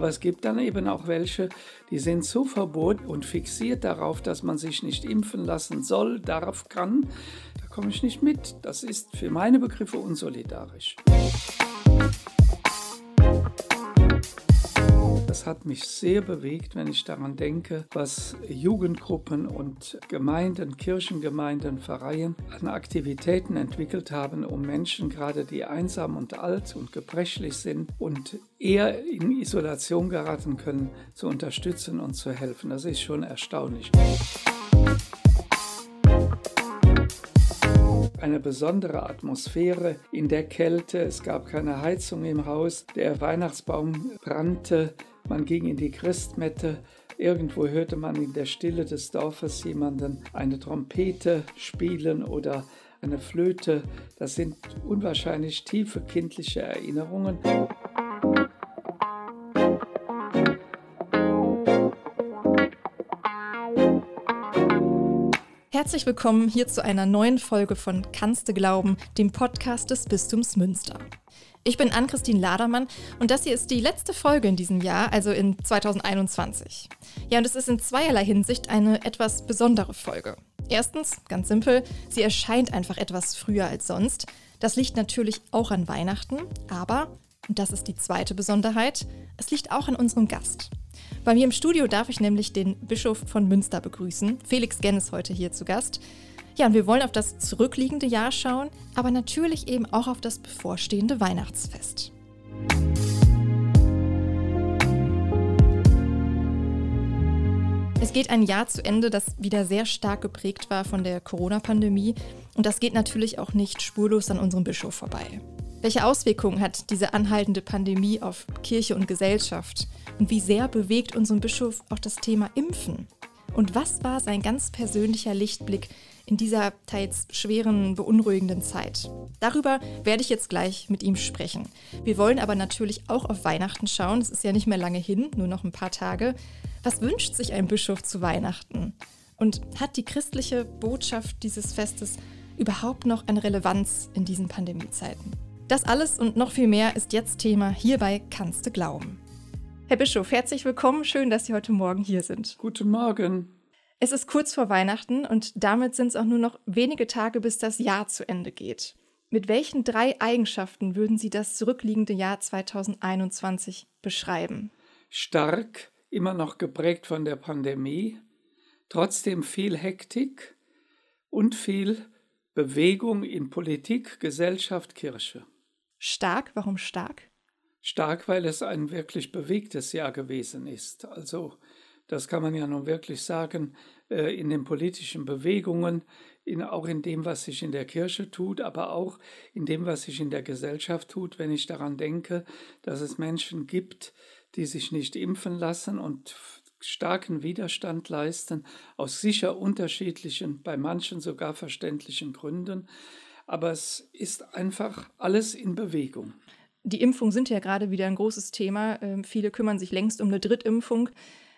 Aber es gibt dann eben auch welche, die sind so verboten und fixiert darauf, dass man sich nicht impfen lassen soll, darf, kann. Da komme ich nicht mit. Das ist für meine Begriffe unsolidarisch. Das hat mich sehr bewegt, wenn ich daran denke, was Jugendgruppen und Gemeinden, Kirchengemeinden, Vereine an Aktivitäten entwickelt haben, um Menschen, gerade die einsam und alt und gebrechlich sind und eher in Isolation geraten können, zu unterstützen und zu helfen. Das ist schon erstaunlich. eine besondere Atmosphäre in der Kälte. Es gab keine Heizung im Haus. Der Weihnachtsbaum brannte. Man ging in die Christmette. Irgendwo hörte man in der Stille des Dorfes jemanden eine Trompete spielen oder eine Flöte. Das sind unwahrscheinlich tiefe kindliche Erinnerungen. Herzlich willkommen hier zu einer neuen Folge von Kannst du glauben, dem Podcast des Bistums Münster. Ich bin Ann-Christine Ladermann und das hier ist die letzte Folge in diesem Jahr, also in 2021. Ja, und es ist in zweierlei Hinsicht eine etwas besondere Folge. Erstens, ganz simpel, sie erscheint einfach etwas früher als sonst. Das liegt natürlich auch an Weihnachten, aber, und das ist die zweite Besonderheit, es liegt auch an unserem Gast. Bei mir im Studio darf ich nämlich den Bischof von Münster begrüßen. Felix Genn ist heute hier zu Gast. Ja, und wir wollen auf das zurückliegende Jahr schauen, aber natürlich eben auch auf das bevorstehende Weihnachtsfest. Es geht ein Jahr zu Ende, das wieder sehr stark geprägt war von der Corona-Pandemie. Und das geht natürlich auch nicht spurlos an unserem Bischof vorbei. Welche Auswirkungen hat diese anhaltende Pandemie auf Kirche und Gesellschaft? Und wie sehr bewegt unseren Bischof auch das Thema Impfen? Und was war sein ganz persönlicher Lichtblick in dieser teils schweren, beunruhigenden Zeit? Darüber werde ich jetzt gleich mit ihm sprechen. Wir wollen aber natürlich auch auf Weihnachten schauen. Es ist ja nicht mehr lange hin, nur noch ein paar Tage. Was wünscht sich ein Bischof zu Weihnachten? Und hat die christliche Botschaft dieses Festes überhaupt noch eine Relevanz in diesen Pandemiezeiten? Das alles und noch viel mehr ist jetzt Thema hierbei Kannst du glauben. Herr Bischof, herzlich willkommen. Schön, dass Sie heute Morgen hier sind. Guten Morgen. Es ist kurz vor Weihnachten und damit sind es auch nur noch wenige Tage, bis das Jahr zu Ende geht. Mit welchen drei Eigenschaften würden Sie das zurückliegende Jahr 2021 beschreiben? Stark, immer noch geprägt von der Pandemie, trotzdem viel Hektik und viel Bewegung in Politik, Gesellschaft, Kirche. Stark, warum stark? stark, weil es ein wirklich bewegtes Jahr gewesen ist. Also das kann man ja nun wirklich sagen, äh, in den politischen Bewegungen, in, auch in dem, was sich in der Kirche tut, aber auch in dem, was sich in der Gesellschaft tut, wenn ich daran denke, dass es Menschen gibt, die sich nicht impfen lassen und starken Widerstand leisten, aus sicher unterschiedlichen, bei manchen sogar verständlichen Gründen. Aber es ist einfach alles in Bewegung. Die Impfungen sind ja gerade wieder ein großes Thema. Ähm, viele kümmern sich längst um eine Drittimpfung.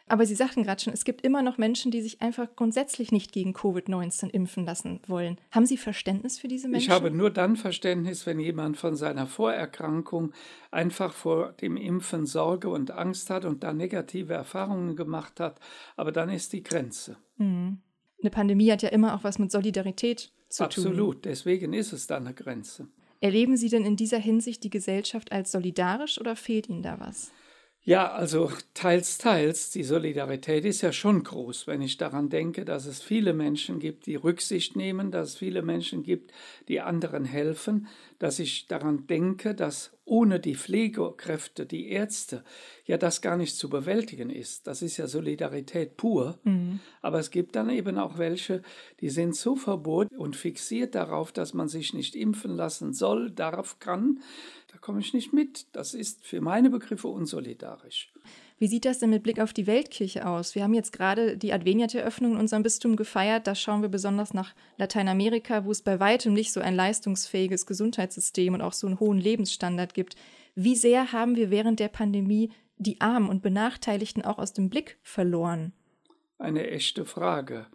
Aber Sie sagten gerade schon, es gibt immer noch Menschen, die sich einfach grundsätzlich nicht gegen Covid-19 impfen lassen wollen. Haben Sie Verständnis für diese Menschen? Ich habe nur dann Verständnis, wenn jemand von seiner Vorerkrankung einfach vor dem Impfen Sorge und Angst hat und da negative Erfahrungen gemacht hat. Aber dann ist die Grenze. Mhm. Eine Pandemie hat ja immer auch was mit Solidarität zu Absolut. tun. Absolut, deswegen ist es da eine Grenze. Erleben Sie denn in dieser Hinsicht die Gesellschaft als solidarisch oder fehlt Ihnen da was? Ja, also teils, teils. Die Solidarität ist ja schon groß, wenn ich daran denke, dass es viele Menschen gibt, die Rücksicht nehmen, dass es viele Menschen gibt, die anderen helfen, dass ich daran denke, dass ohne die Pflegekräfte, die Ärzte, ja das gar nicht zu bewältigen ist. Das ist ja Solidarität pur. Mhm. Aber es gibt dann eben auch welche, die sind so verboten und fixiert darauf, dass man sich nicht impfen lassen soll, darf, kann. Da komme ich nicht mit. Das ist für meine Begriffe unsolidarisch. Wie sieht das denn mit Blick auf die Weltkirche aus? Wir haben jetzt gerade die Adveniat-Eröffnung in unserem Bistum gefeiert. Da schauen wir besonders nach Lateinamerika, wo es bei weitem nicht so ein leistungsfähiges Gesundheitssystem und auch so einen hohen Lebensstandard gibt. Wie sehr haben wir während der Pandemie die Armen und Benachteiligten auch aus dem Blick verloren? Eine echte Frage.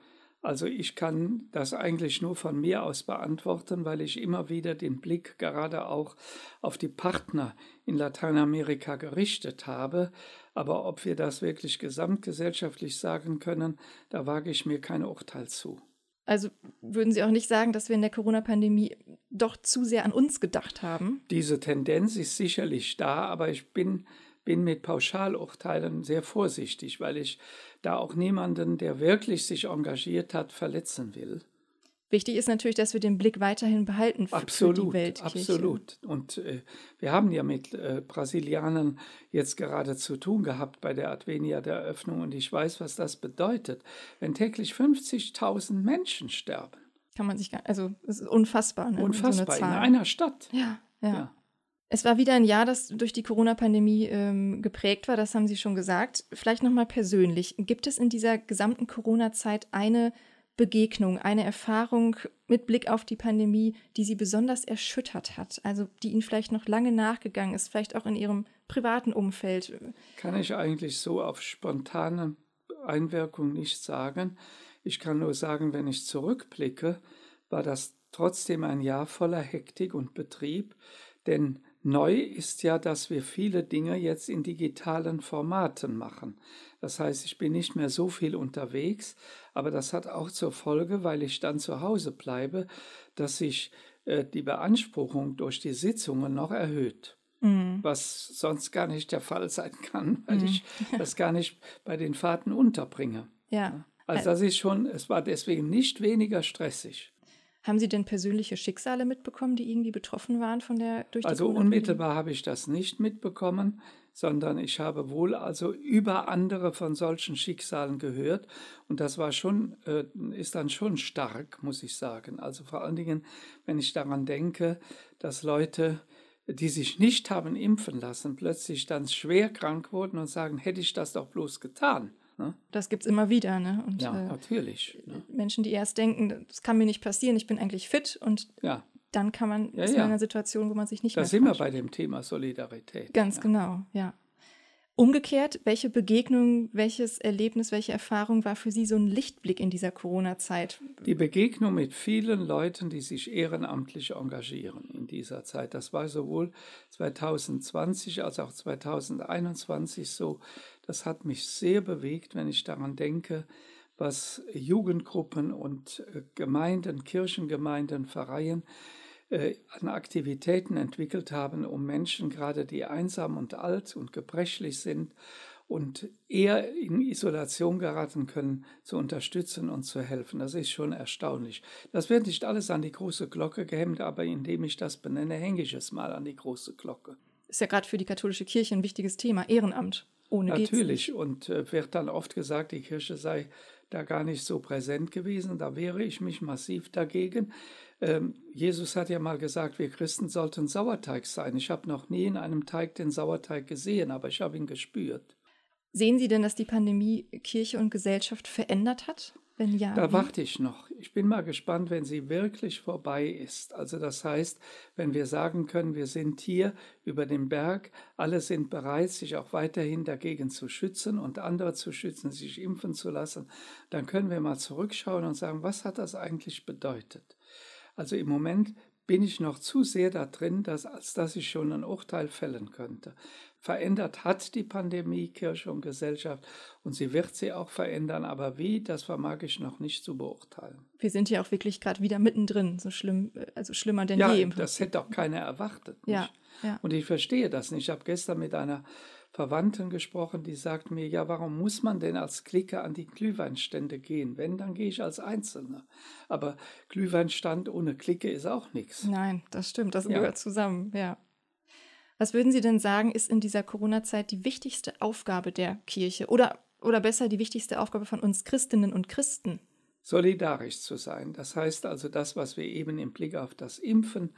Also ich kann das eigentlich nur von mir aus beantworten, weil ich immer wieder den Blick gerade auch auf die Partner in Lateinamerika gerichtet habe. Aber ob wir das wirklich gesamtgesellschaftlich sagen können, da wage ich mir kein Urteil zu. Also würden Sie auch nicht sagen, dass wir in der Corona-Pandemie doch zu sehr an uns gedacht haben? Diese Tendenz ist sicherlich da, aber ich bin bin mit Pauschalurteilen sehr vorsichtig, weil ich da auch niemanden, der wirklich sich engagiert hat, verletzen will. Wichtig ist natürlich, dass wir den Blick weiterhin behalten für, absolut, für die Weltkirche. Absolut. Und äh, wir haben ja mit äh, Brasilianern jetzt gerade zu tun gehabt bei der Advenia der Eröffnung und ich weiß, was das bedeutet, wenn täglich 50.000 Menschen sterben. Kann man sich gar also es ist unfassbar. Ne? Unfassbar, so in einer Stadt. Ja, ja. ja. Es war wieder ein Jahr, das durch die Corona-Pandemie ähm, geprägt war, das haben Sie schon gesagt. Vielleicht nochmal persönlich. Gibt es in dieser gesamten Corona-Zeit eine Begegnung, eine Erfahrung mit Blick auf die Pandemie, die Sie besonders erschüttert hat? Also die Ihnen vielleicht noch lange nachgegangen ist, vielleicht auch in Ihrem privaten Umfeld? Kann ich eigentlich so auf spontane Einwirkung nicht sagen. Ich kann nur sagen, wenn ich zurückblicke, war das trotzdem ein Jahr voller Hektik und Betrieb, denn Neu ist ja, dass wir viele Dinge jetzt in digitalen Formaten machen. Das heißt, ich bin nicht mehr so viel unterwegs, aber das hat auch zur Folge, weil ich dann zu Hause bleibe, dass sich äh, die Beanspruchung durch die Sitzungen noch erhöht. Mhm. Was sonst gar nicht der Fall sein kann, weil mhm. ich das gar nicht bei den Fahrten unterbringe. Ja. Also das ist schon, es war deswegen nicht weniger stressig. Haben Sie denn persönliche Schicksale mitbekommen, die irgendwie betroffen waren von der durch die Also unmittelbar habe ich das nicht mitbekommen, sondern ich habe wohl also über andere von solchen Schicksalen gehört und das war schon äh, ist dann schon stark, muss ich sagen. Also vor allen Dingen, wenn ich daran denke, dass Leute die sich nicht haben impfen lassen, plötzlich dann schwer krank wurden und sagen, hätte ich das doch bloß getan. Ne? Das gibt es immer wieder. Ne? Und, ja, äh, natürlich. Ne? Menschen, die erst denken, das kann mir nicht passieren, ich bin eigentlich fit und ja. dann kann man, ja, ist ja. in einer Situation, wo man sich nicht da mehr Da sind wir bei dem Thema Solidarität. Ganz genau, ja. Umgekehrt, welche Begegnung, welches Erlebnis, welche Erfahrung war für Sie so ein Lichtblick in dieser Corona-Zeit? Die Begegnung mit vielen Leuten, die sich ehrenamtlich engagieren in dieser Zeit. Das war sowohl 2020 als auch 2021 so. Das hat mich sehr bewegt, wenn ich daran denke, was Jugendgruppen und äh, Gemeinden, Kirchengemeinden, Vereine äh, an Aktivitäten entwickelt haben, um Menschen, gerade die einsam und alt und gebrechlich sind und eher in Isolation geraten können, zu unterstützen und zu helfen. Das ist schon erstaunlich. Das wird nicht alles an die große Glocke gehemmt, aber indem ich das benenne, hänge ich es mal an die große Glocke. Ist ja gerade für die katholische Kirche ein wichtiges Thema, Ehrenamt. Ohne Natürlich, und äh, wird dann oft gesagt, die Kirche sei da gar nicht so präsent gewesen. Da wehre ich mich massiv dagegen. Ähm, Jesus hat ja mal gesagt, wir Christen sollten Sauerteig sein. Ich habe noch nie in einem Teig den Sauerteig gesehen, aber ich habe ihn gespürt. Sehen Sie denn, dass die Pandemie Kirche und Gesellschaft verändert hat? Wenn ja. Da warte ich noch. Ich bin mal gespannt, wenn sie wirklich vorbei ist. Also das heißt, wenn wir sagen können, wir sind hier über dem Berg, alle sind bereit, sich auch weiterhin dagegen zu schützen und andere zu schützen, sich impfen zu lassen, dann können wir mal zurückschauen und sagen, was hat das eigentlich bedeutet? Also im Moment bin ich noch zu sehr da drin, dass, als dass ich schon ein Urteil fällen könnte. Verändert hat die Pandemie Kirche und Gesellschaft und sie wird sie auch verändern, aber wie, das vermag ich noch nicht zu beurteilen. Wir sind ja auch wirklich gerade wieder mittendrin, so schlimm, also schlimmer denn ja, je. Das hätte auch keiner erwartet. Ja, ja. Und ich verstehe das nicht. Ich habe gestern mit einer Verwandten gesprochen, die sagt mir, ja, warum muss man denn als Clique an die Glühweinstände gehen? Wenn, dann gehe ich als Einzelner. Aber Glühweinstand ohne Clique ist auch nichts. Nein, das stimmt, das ja. gehört zusammen, ja. Was würden Sie denn sagen, ist in dieser Corona-Zeit die wichtigste Aufgabe der Kirche oder, oder besser die wichtigste Aufgabe von uns Christinnen und Christen? Solidarisch zu sein. Das heißt also das, was wir eben im Blick auf das Impfen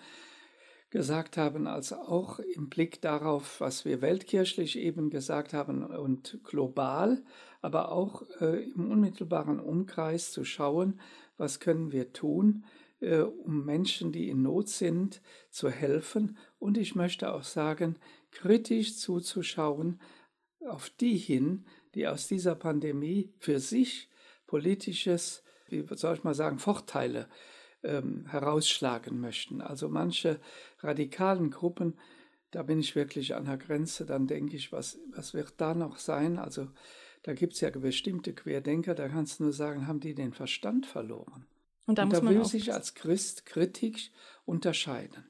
gesagt haben, als auch im Blick darauf, was wir weltkirchlich eben gesagt haben und global, aber auch äh, im unmittelbaren Umkreis zu schauen, was können wir tun, äh, um Menschen, die in Not sind, zu helfen. Und ich möchte auch sagen, kritisch zuzuschauen auf die hin, die aus dieser Pandemie für sich politisches wie soll ich mal sagen, Vorteile ähm, herausschlagen möchten. Also manche radikalen Gruppen, da bin ich wirklich an der Grenze, dann denke ich, was, was wird da noch sein? Also da gibt es ja bestimmte Querdenker, da kannst du nur sagen, haben die den Verstand verloren? Und da, Und da will sich als Christ kritisch unterscheiden.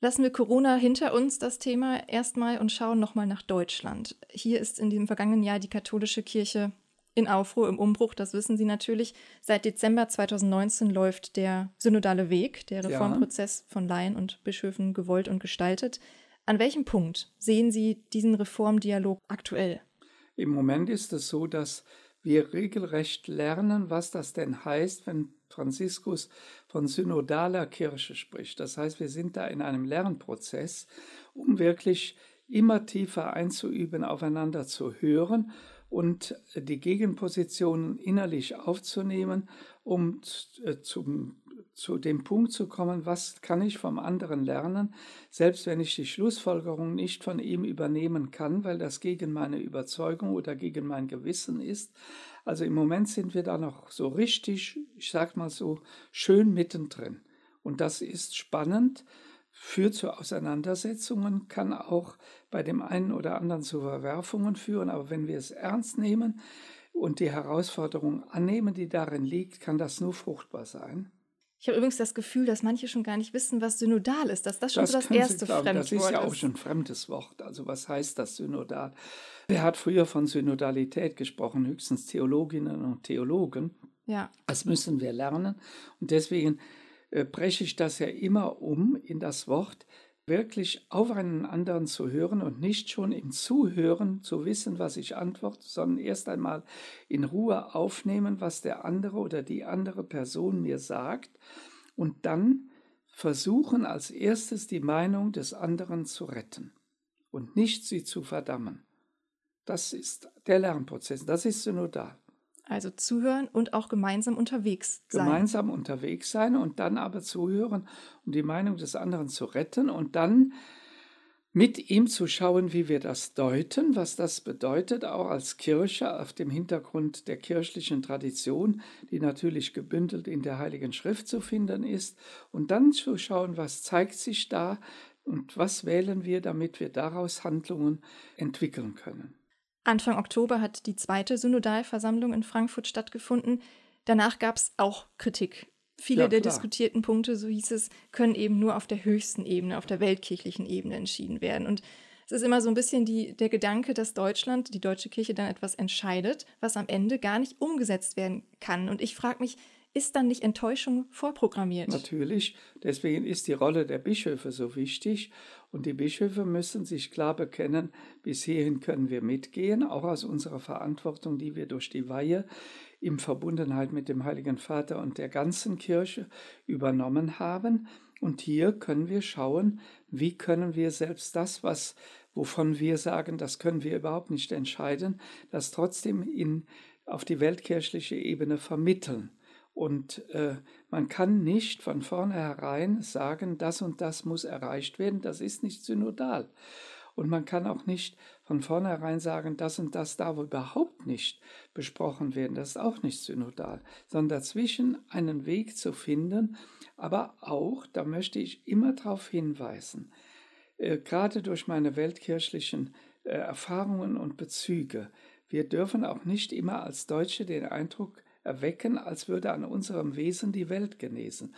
Lassen wir Corona hinter uns, das Thema erstmal, und schauen nochmal nach Deutschland. Hier ist in dem vergangenen Jahr die katholische Kirche in Aufruhr, im Umbruch, das wissen Sie natürlich. Seit Dezember 2019 läuft der synodale Weg, der Reformprozess ja. von Laien und Bischöfen gewollt und gestaltet. An welchem Punkt sehen Sie diesen Reformdialog aktuell? Im Moment ist es so, dass wir regelrecht lernen, was das denn heißt, wenn Franziskus von synodaler Kirche spricht. Das heißt, wir sind da in einem Lernprozess, um wirklich immer tiefer einzuüben, aufeinander zu hören und die Gegenpositionen innerlich aufzunehmen, um äh, zum, zu dem Punkt zu kommen, was kann ich vom anderen lernen, selbst wenn ich die Schlussfolgerung nicht von ihm übernehmen kann, weil das gegen meine Überzeugung oder gegen mein Gewissen ist. Also im Moment sind wir da noch so richtig, ich sag mal so, schön mittendrin. Und das ist spannend, führt zu Auseinandersetzungen, kann auch bei dem einen oder anderen zu Verwerfungen führen. Aber wenn wir es ernst nehmen und die Herausforderung annehmen, die darin liegt, kann das nur fruchtbar sein. Ich habe übrigens das Gefühl, dass manche schon gar nicht wissen, was synodal ist, dass das schon das so das erste glauben, Fremdwort ist. Das ist ja auch schon ein fremdes Wort. Also was heißt das synodal? Wer hat früher von Synodalität gesprochen? Höchstens Theologinnen und Theologen. Ja. Das müssen wir lernen. Und deswegen breche ich das ja immer um in das Wort, wirklich auf einen anderen zu hören und nicht schon im Zuhören zu wissen, was ich antworte, sondern erst einmal in Ruhe aufnehmen, was der andere oder die andere Person mir sagt und dann versuchen als erstes die Meinung des anderen zu retten und nicht sie zu verdammen. Das ist der Lernprozess, das ist synodal. Also zuhören und auch gemeinsam unterwegs sein. Gemeinsam unterwegs sein und dann aber zuhören, um die Meinung des anderen zu retten und dann mit ihm zu schauen, wie wir das deuten, was das bedeutet, auch als Kirche auf dem Hintergrund der kirchlichen Tradition, die natürlich gebündelt in der Heiligen Schrift zu finden ist, und dann zu schauen, was zeigt sich da und was wählen wir, damit wir daraus Handlungen entwickeln können. Anfang Oktober hat die zweite Synodalversammlung in Frankfurt stattgefunden. Danach gab es auch Kritik. Viele ja, der diskutierten Punkte, so hieß es, können eben nur auf der höchsten Ebene, auf der weltkirchlichen Ebene entschieden werden. Und es ist immer so ein bisschen die, der Gedanke, dass Deutschland, die deutsche Kirche dann etwas entscheidet, was am Ende gar nicht umgesetzt werden kann. Und ich frage mich, ist dann nicht Enttäuschung vorprogrammiert? Natürlich. Deswegen ist die Rolle der Bischöfe so wichtig. Und die Bischöfe müssen sich klar bekennen, bis hierhin können wir mitgehen, auch aus unserer Verantwortung, die wir durch die Weihe in Verbundenheit mit dem Heiligen Vater und der ganzen Kirche übernommen haben. Und hier können wir schauen, wie können wir selbst das, was wovon wir sagen, das können wir überhaupt nicht entscheiden, das trotzdem in, auf die weltkirchliche Ebene vermitteln. Und äh, man kann nicht von vornherein sagen, das und das muss erreicht werden, das ist nicht synodal. Und man kann auch nicht von vornherein sagen, das und das darf überhaupt nicht besprochen werden, das ist auch nicht synodal, sondern dazwischen einen Weg zu finden, aber auch, da möchte ich immer darauf hinweisen, äh, gerade durch meine weltkirchlichen äh, Erfahrungen und Bezüge, wir dürfen auch nicht immer als Deutsche den Eindruck erwecken, als würde an unserem Wesen die Welt genesen.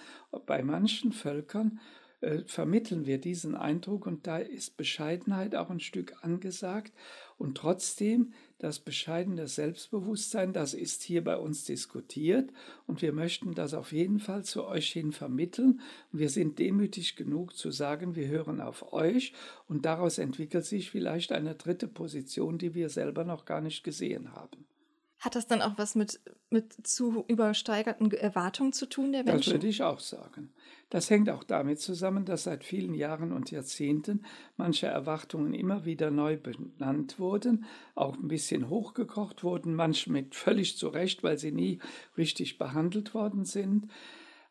Bei manchen Völkern äh, vermitteln wir diesen Eindruck und da ist Bescheidenheit auch ein Stück angesagt und trotzdem das bescheidene Selbstbewusstsein, das ist hier bei uns diskutiert und wir möchten das auf jeden Fall zu euch hin vermitteln wir sind demütig genug zu sagen, wir hören auf euch und daraus entwickelt sich vielleicht eine dritte Position, die wir selber noch gar nicht gesehen haben. Hat das dann auch was mit, mit zu übersteigerten Erwartungen zu tun der Menschen? Das würde ich auch sagen. Das hängt auch damit zusammen, dass seit vielen Jahren und Jahrzehnten manche Erwartungen immer wieder neu benannt wurden, auch ein bisschen hochgekocht wurden, manche mit völlig zu Recht, weil sie nie richtig behandelt worden sind.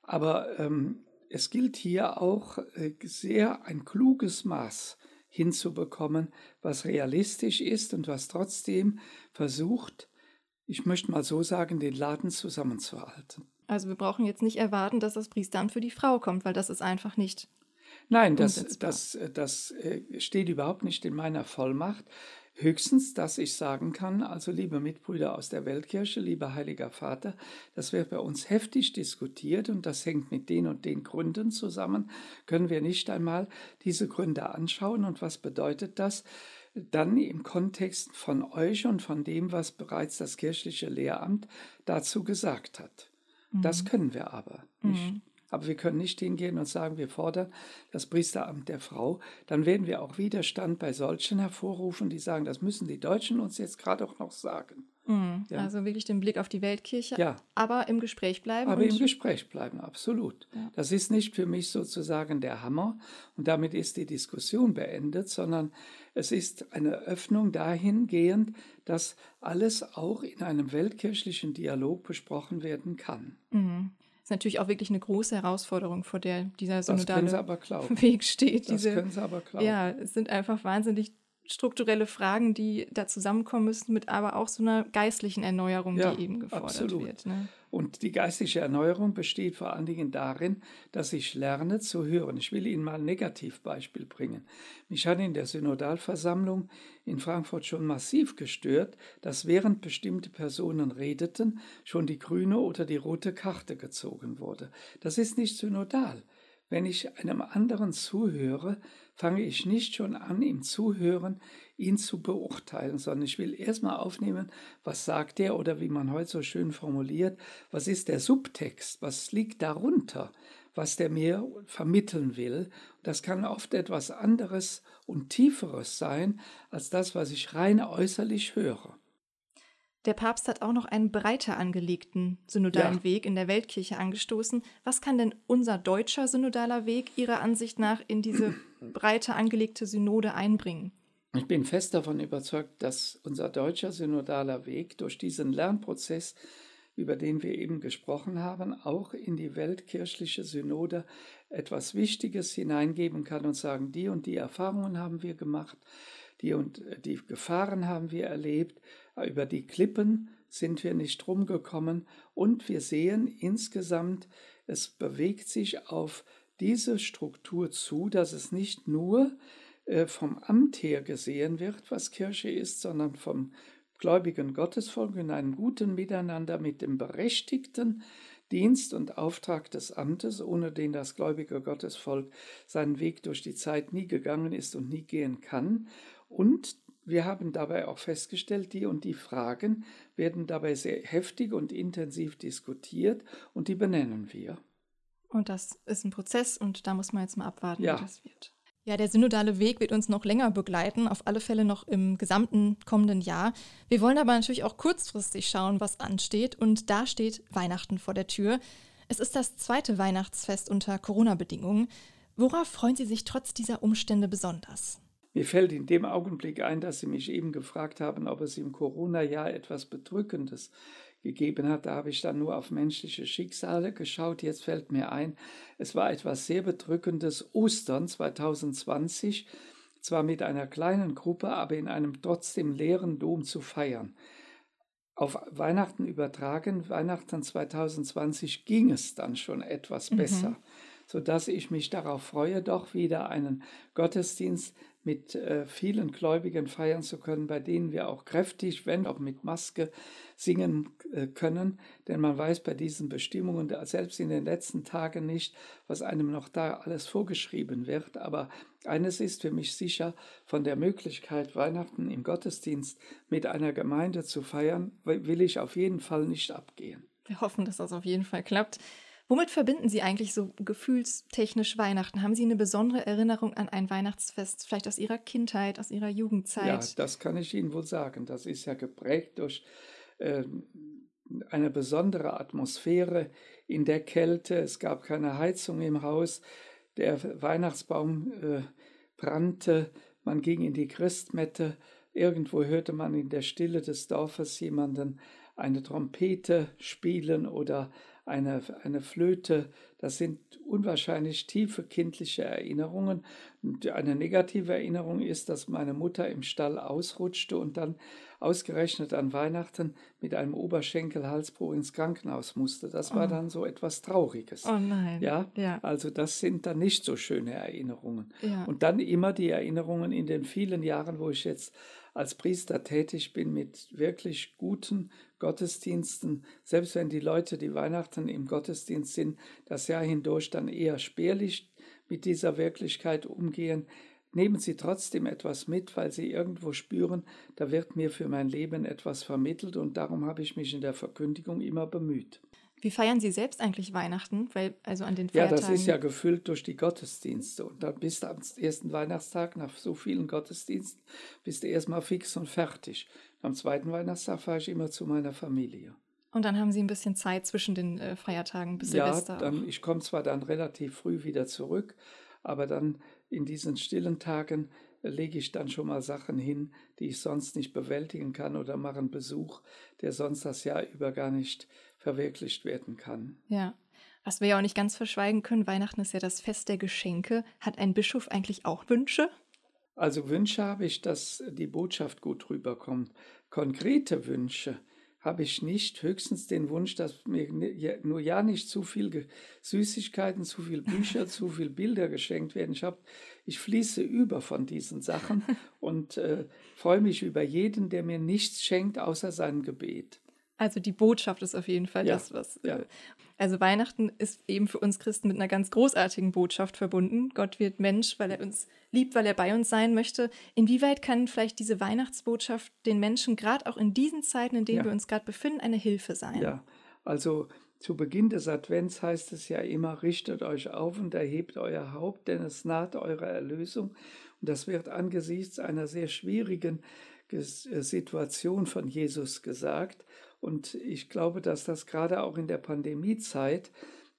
Aber ähm, es gilt hier auch äh, sehr ein kluges Maß hinzubekommen, was realistisch ist und was trotzdem versucht, ich möchte mal so sagen, den Laden zusammenzuhalten. Also wir brauchen jetzt nicht erwarten, dass das Priesteramt für die Frau kommt, weil das ist einfach nicht. Nein, das, das, das äh, steht überhaupt nicht in meiner Vollmacht. Höchstens, dass ich sagen kann, also liebe Mitbrüder aus der Weltkirche, lieber Heiliger Vater, das wird bei uns heftig diskutiert und das hängt mit den und den Gründen zusammen. Können wir nicht einmal diese Gründe anschauen und was bedeutet das? Dann im Kontext von euch und von dem, was bereits das kirchliche Lehramt dazu gesagt hat. Mhm. Das können wir aber nicht. Mhm. Aber wir können nicht hingehen und sagen, wir fordern das Priesteramt der Frau. Dann werden wir auch Widerstand bei solchen hervorrufen, die sagen, das müssen die Deutschen uns jetzt gerade auch noch sagen. Mhm. Ja. Also wirklich den Blick auf die Weltkirche, ja. aber im Gespräch bleiben. Aber im Gespräch bleiben, absolut. Ja. Das ist nicht für mich sozusagen der Hammer und damit ist die Diskussion beendet, sondern es ist eine Öffnung dahingehend, dass alles auch in einem weltkirchlichen Dialog besprochen werden kann. Mhm ist natürlich auch wirklich eine große Herausforderung, vor der dieser synodale Weg steht. Das können Sie aber glauben. Ja, es sind einfach wahnsinnig strukturelle Fragen, die da zusammenkommen müssen, mit aber auch so einer geistlichen Erneuerung, ja, die eben gefordert absolut. wird. Ne? Und die geistliche Erneuerung besteht vor allen Dingen darin, dass ich lerne zu hören. Ich will Ihnen mal ein Negativbeispiel bringen. Mich hat in der Synodalversammlung in Frankfurt schon massiv gestört, dass während bestimmte Personen redeten, schon die grüne oder die rote Karte gezogen wurde. Das ist nicht synodal. Wenn ich einem anderen zuhöre, fange ich nicht schon an, ihm zuhören, ihn zu beurteilen, sondern ich will erstmal aufnehmen, was sagt er oder wie man heute so schön formuliert, was ist der Subtext, was liegt darunter, was der mir vermitteln will. Das kann oft etwas anderes und tieferes sein als das, was ich rein äußerlich höre. Der Papst hat auch noch einen breiter angelegten synodalen ja. Weg in der Weltkirche angestoßen. Was kann denn unser deutscher synodaler Weg Ihrer Ansicht nach in diese breiter angelegte Synode einbringen? Ich bin fest davon überzeugt, dass unser deutscher synodaler Weg durch diesen Lernprozess, über den wir eben gesprochen haben, auch in die weltkirchliche Synode etwas Wichtiges hineingeben kann und sagen, die und die Erfahrungen haben wir gemacht, die und die Gefahren haben wir erlebt, über die Klippen sind wir nicht rumgekommen und wir sehen insgesamt, es bewegt sich auf diese Struktur zu, dass es nicht nur vom Amt her gesehen wird, was Kirche ist, sondern vom gläubigen Gottesvolk in einem guten Miteinander mit dem berechtigten Dienst und Auftrag des Amtes, ohne den das gläubige Gottesvolk seinen Weg durch die Zeit nie gegangen ist und nie gehen kann. Und wir haben dabei auch festgestellt, die und die Fragen werden dabei sehr heftig und intensiv diskutiert und die benennen wir. Und das ist ein Prozess und da muss man jetzt mal abwarten, ja. wie das wird. Ja, der synodale Weg wird uns noch länger begleiten, auf alle Fälle noch im gesamten kommenden Jahr. Wir wollen aber natürlich auch kurzfristig schauen, was ansteht. Und da steht Weihnachten vor der Tür. Es ist das zweite Weihnachtsfest unter Corona-Bedingungen. Worauf freuen Sie sich trotz dieser Umstände besonders? Mir fällt in dem Augenblick ein, dass Sie mich eben gefragt haben, ob es im Corona-Jahr etwas Bedrückendes gegeben hat. Da habe ich dann nur auf menschliche Schicksale geschaut. Jetzt fällt mir ein, es war etwas sehr Bedrückendes Ostern 2020, zwar mit einer kleinen Gruppe, aber in einem trotzdem leeren Dom zu feiern. Auf Weihnachten übertragen, Weihnachten 2020 ging es dann schon etwas mhm. besser sodass ich mich darauf freue, doch wieder einen Gottesdienst mit äh, vielen Gläubigen feiern zu können, bei denen wir auch kräftig, wenn auch mit Maske, singen äh, können. Denn man weiß bei diesen Bestimmungen, selbst in den letzten Tagen nicht, was einem noch da alles vorgeschrieben wird. Aber eines ist für mich sicher, von der Möglichkeit, Weihnachten im Gottesdienst mit einer Gemeinde zu feiern, will ich auf jeden Fall nicht abgehen. Wir hoffen, dass das auf jeden Fall klappt. Womit verbinden Sie eigentlich so gefühlstechnisch Weihnachten? Haben Sie eine besondere Erinnerung an ein Weihnachtsfest, vielleicht aus Ihrer Kindheit, aus Ihrer Jugendzeit? Ja, das kann ich Ihnen wohl sagen. Das ist ja geprägt durch äh, eine besondere Atmosphäre in der Kälte. Es gab keine Heizung im Haus. Der Weihnachtsbaum äh, brannte. Man ging in die Christmette. Irgendwo hörte man in der Stille des Dorfes jemanden eine Trompete spielen oder eine, eine Flöte. Das sind unwahrscheinlich tiefe kindliche Erinnerungen. Und eine negative Erinnerung ist, dass meine Mutter im Stall ausrutschte und dann ausgerechnet an Weihnachten mit einem Oberschenkelhalsbruch ins Krankenhaus musste. Das war oh. dann so etwas Trauriges. Oh nein. Ja? ja, also das sind dann nicht so schöne Erinnerungen. Ja. Und dann immer die Erinnerungen in den vielen Jahren, wo ich jetzt als Priester tätig bin mit wirklich guten Gottesdiensten, selbst wenn die Leute, die Weihnachten im Gottesdienst sind, das Jahr hindurch dann eher spärlich mit dieser Wirklichkeit umgehen, nehmen sie trotzdem etwas mit, weil sie irgendwo spüren, da wird mir für mein Leben etwas vermittelt und darum habe ich mich in der Verkündigung immer bemüht. Wie feiern Sie selbst eigentlich Weihnachten? Weil, also an den Feiertagen. Ja, das ist ja gefüllt durch die Gottesdienste. Und dann bist du am ersten Weihnachtstag nach so vielen Gottesdiensten, bist du erstmal fix und fertig. Am zweiten Weihnachtstag fahre ich immer zu meiner Familie. Und dann haben Sie ein bisschen Zeit zwischen den äh, Feiertagen bis ja, Silvester. Ja, ich komme zwar dann relativ früh wieder zurück, aber dann in diesen stillen Tagen äh, lege ich dann schon mal Sachen hin, die ich sonst nicht bewältigen kann oder mache einen Besuch, der sonst das Jahr über gar nicht verwirklicht werden kann. Ja. Was wir ja auch nicht ganz verschweigen können, Weihnachten ist ja das Fest der Geschenke. Hat ein Bischof eigentlich auch Wünsche? Also Wünsche habe ich, dass die Botschaft gut rüberkommt. Konkrete Wünsche habe ich nicht. Höchstens den Wunsch, dass mir nur ja nicht zu viel Süßigkeiten, zu viel Bücher, zu viel Bilder geschenkt werden. Ich, hab, ich fließe über von diesen Sachen und äh, freue mich über jeden, der mir nichts schenkt, außer sein Gebet. Also die Botschaft ist auf jeden Fall ja, das, was. Ja. Äh, also Weihnachten ist eben für uns Christen mit einer ganz großartigen Botschaft verbunden. Gott wird Mensch, weil er uns liebt, weil er bei uns sein möchte. Inwieweit kann vielleicht diese Weihnachtsbotschaft den Menschen gerade auch in diesen Zeiten, in denen ja. wir uns gerade befinden, eine Hilfe sein? Ja, also zu Beginn des Advents heißt es ja immer, richtet euch auf und erhebt euer Haupt, denn es naht eure Erlösung. Und das wird angesichts einer sehr schwierigen äh, Situation von Jesus gesagt. Und ich glaube, dass das gerade auch in der Pandemiezeit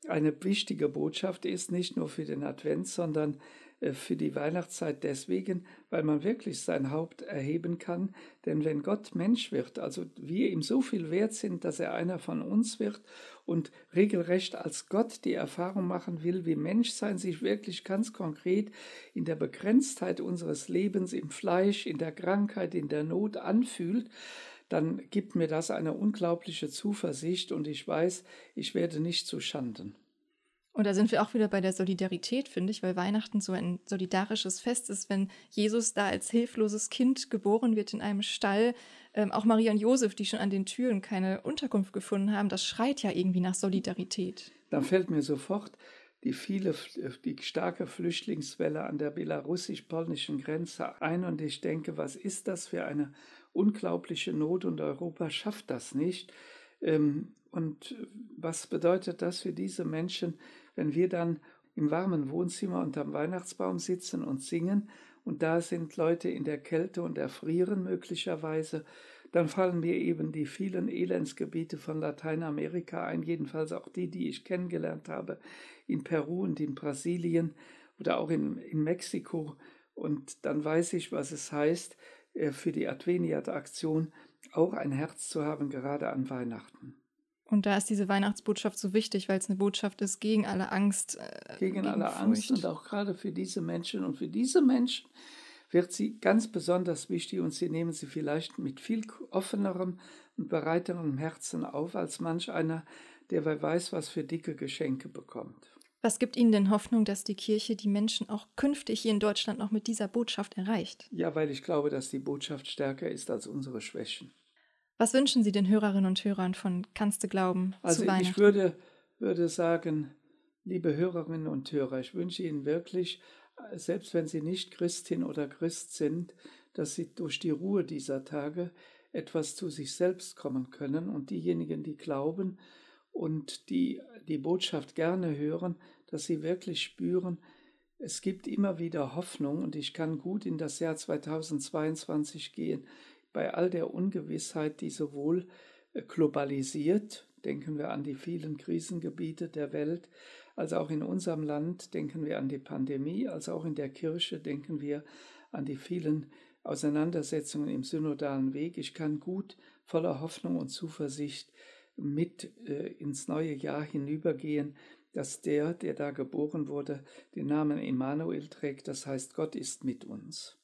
eine wichtige Botschaft ist, nicht nur für den Advent, sondern äh, für die Weihnachtszeit deswegen, weil man wirklich sein Haupt erheben kann. Denn wenn Gott Mensch wird, also wir ihm so viel wert sind, dass er einer von uns wird und regelrecht als Gott die Erfahrung machen will, wie Menschsein sich wirklich ganz konkret in der Begrenztheit unseres Lebens, im Fleisch, in der Krankheit, in der Not anfühlt, dann gibt mir das eine unglaubliche Zuversicht und ich weiß, ich werde nicht zu Schanden. Und da sind wir auch wieder bei der Solidarität, finde ich, weil Weihnachten so ein solidarisches Fest ist, wenn Jesus da als hilfloses Kind geboren wird in einem Stall. Ähm, auch Maria und Josef, die schon an den Türen keine Unterkunft gefunden haben, das schreit ja irgendwie nach Solidarität. Da fällt mir sofort die viele, die starke Flüchtlingswelle an der belarussisch-polnischen Grenze ein und ich denke, was ist das für eine unglaubliche Not und Europa schafft das nicht. Ähm, und was bedeutet das für diese Menschen, wenn wir dann im warmen Wohnzimmer unterm Weihnachtsbaum sitzen und singen und da sind Leute in der Kälte und erfrieren möglicherweise, dann fallen mir eben die vielen Elendsgebiete von Lateinamerika ein, jedenfalls auch die, die ich kennengelernt habe in Peru und in Brasilien oder auch in, in Mexiko. Und dann weiß ich, was es heißt, äh, für die Adveniat-Aktion auch ein Herz zu haben, gerade an Weihnachten. Und da ist diese Weihnachtsbotschaft so wichtig, weil es eine Botschaft ist gegen alle Angst. Äh, gegen, gegen, alle Furcht. Angst und auch gerade für diese Menschen. Und für diese Menschen wird sie ganz besonders wichtig und sie nehmen sie vielleicht mit viel offenerem und bereiterem Herzen auf als manch einer, der wer weiß, was für dicke Geschenke bekommt. Was gibt Ihnen denn Hoffnung, dass die Kirche die Menschen auch künftig hier in Deutschland noch mit dieser Botschaft erreicht? Ja, weil ich glaube, dass die Botschaft stärker ist als unsere Schwächen. Was wünschen Sie den Hörerinnen und Hörern von Kannst du glauben? Also zu ich würde, würde sagen, liebe Hörerinnen und Hörer, ich wünsche Ihnen wirklich, selbst wenn Sie nicht Christin oder Christ sind, dass Sie durch die Ruhe dieser Tage etwas zu sich selbst kommen können und diejenigen, die glauben, und die die Botschaft gerne hören, dass sie wirklich spüren, es gibt immer wieder Hoffnung und ich kann gut in das Jahr 2022 gehen, bei all der Ungewissheit, die sowohl äh, globalisiert, denken wir an die vielen Krisengebiete der Welt, als auch in unserem Land denken wir an die Pandemie, als auch in der Kirche denken wir an die vielen Auseinandersetzungen im synodalen Weg. Ich kann gut voller Hoffnung und Zuversicht mit äh, ins neue Jahr hinübergehen, dass der, der da geboren wurde, den Namen Immanuel trägt, das heißt, Gott ist mit uns.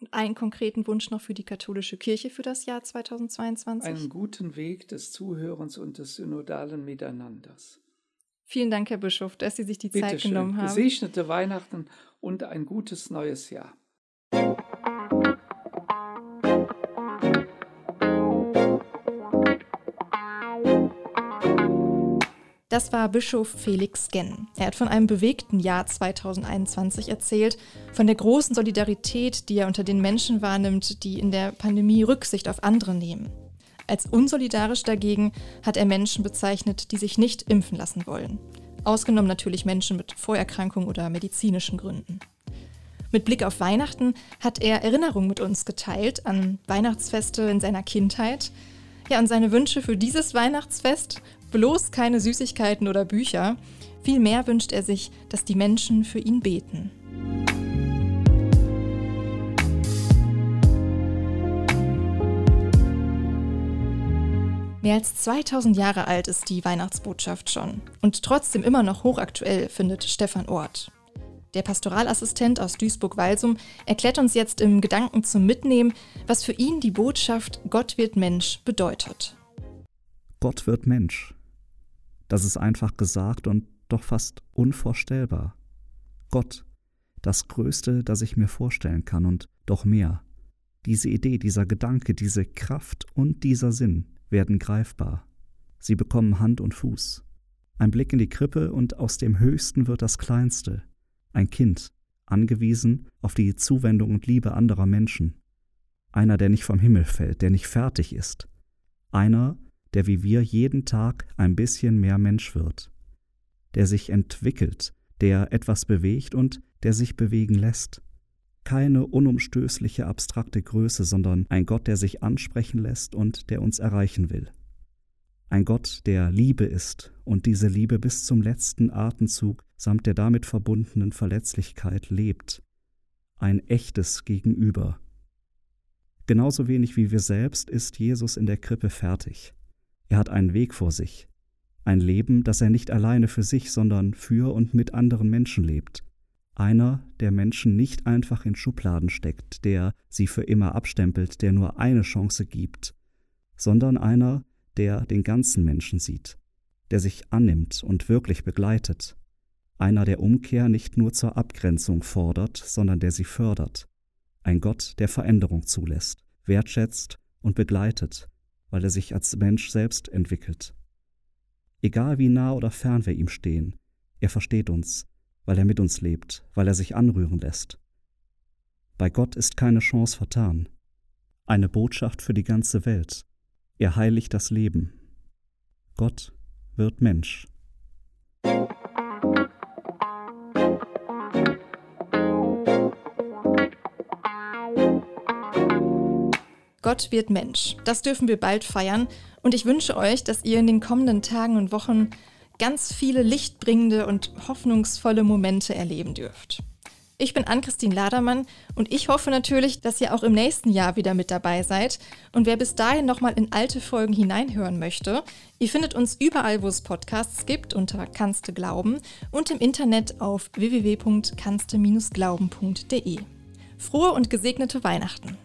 Und einen konkreten Wunsch noch für die katholische Kirche für das Jahr 2022? Einen guten Weg des Zuhörens und des synodalen Miteinanders. Vielen Dank, Herr Bischof, dass Sie sich die Bitte Zeit schön. genommen haben. Gesegnete Weihnachten und ein gutes neues Jahr. Das war Bischof Felix Genn. Er hat von einem bewegten Jahr 2021 erzählt, von der großen Solidarität, die er unter den Menschen wahrnimmt, die in der Pandemie Rücksicht auf andere nehmen. Als unsolidarisch dagegen hat er Menschen bezeichnet, die sich nicht impfen lassen wollen. Ausgenommen natürlich Menschen mit Vorerkrankungen oder medizinischen Gründen. Mit Blick auf Weihnachten hat er Erinnerungen mit uns geteilt an Weihnachtsfeste in seiner Kindheit, ja, und seine Wünsche für dieses Weihnachtsfest bloß keine Süßigkeiten oder Bücher. Vielmehr wünscht er sich, dass die Menschen für ihn beten. Mehr als 2000 Jahre alt ist die Weihnachtsbotschaft schon und trotzdem immer noch hochaktuell, findet Stefan Ort. Der Pastoralassistent aus Duisburg-Walsum erklärt uns jetzt im Gedanken zum Mitnehmen, was für ihn die Botschaft Gott wird Mensch bedeutet. Gott wird Mensch. Das ist einfach gesagt und doch fast unvorstellbar. Gott, das Größte, das ich mir vorstellen kann und doch mehr. Diese Idee, dieser Gedanke, diese Kraft und dieser Sinn werden greifbar. Sie bekommen Hand und Fuß. Ein Blick in die Krippe und aus dem Höchsten wird das Kleinste. Ein Kind, angewiesen auf die Zuwendung und Liebe anderer Menschen. Einer, der nicht vom Himmel fällt, der nicht fertig ist. Einer, der wie wir jeden Tag ein bisschen mehr Mensch wird, der sich entwickelt, der etwas bewegt und der sich bewegen lässt. Keine unumstößliche abstrakte Größe, sondern ein Gott, der sich ansprechen lässt und der uns erreichen will. Ein Gott, der Liebe ist und diese Liebe bis zum letzten Atemzug samt der damit verbundenen Verletzlichkeit lebt. Ein echtes Gegenüber. Genauso wenig wie wir selbst ist Jesus in der Krippe fertig. Er hat einen Weg vor sich, ein Leben, das er nicht alleine für sich, sondern für und mit anderen Menschen lebt. Einer, der Menschen nicht einfach in Schubladen steckt, der sie für immer abstempelt, der nur eine Chance gibt, sondern einer, der den ganzen Menschen sieht, der sich annimmt und wirklich begleitet, einer, der Umkehr nicht nur zur Abgrenzung fordert, sondern der sie fördert, ein Gott, der Veränderung zulässt, wertschätzt und begleitet, weil er sich als Mensch selbst entwickelt. Egal wie nah oder fern wir ihm stehen, er versteht uns, weil er mit uns lebt, weil er sich anrühren lässt. Bei Gott ist keine Chance vertan. Eine Botschaft für die ganze Welt. Er heiligt das Leben. Gott wird Mensch. Gott wird Mensch. Das dürfen wir bald feiern. Und ich wünsche euch, dass ihr in den kommenden Tagen und Wochen ganz viele lichtbringende und hoffnungsvolle Momente erleben dürft. Ich bin Ann-Christine Ladermann und ich hoffe natürlich, dass ihr auch im nächsten Jahr wieder mit dabei seid. Und wer bis dahin nochmal in alte Folgen hineinhören möchte, ihr findet uns überall, wo es Podcasts gibt, unter Kannste Glauben und im Internet auf www.kannste-glauben.de. Frohe und gesegnete Weihnachten!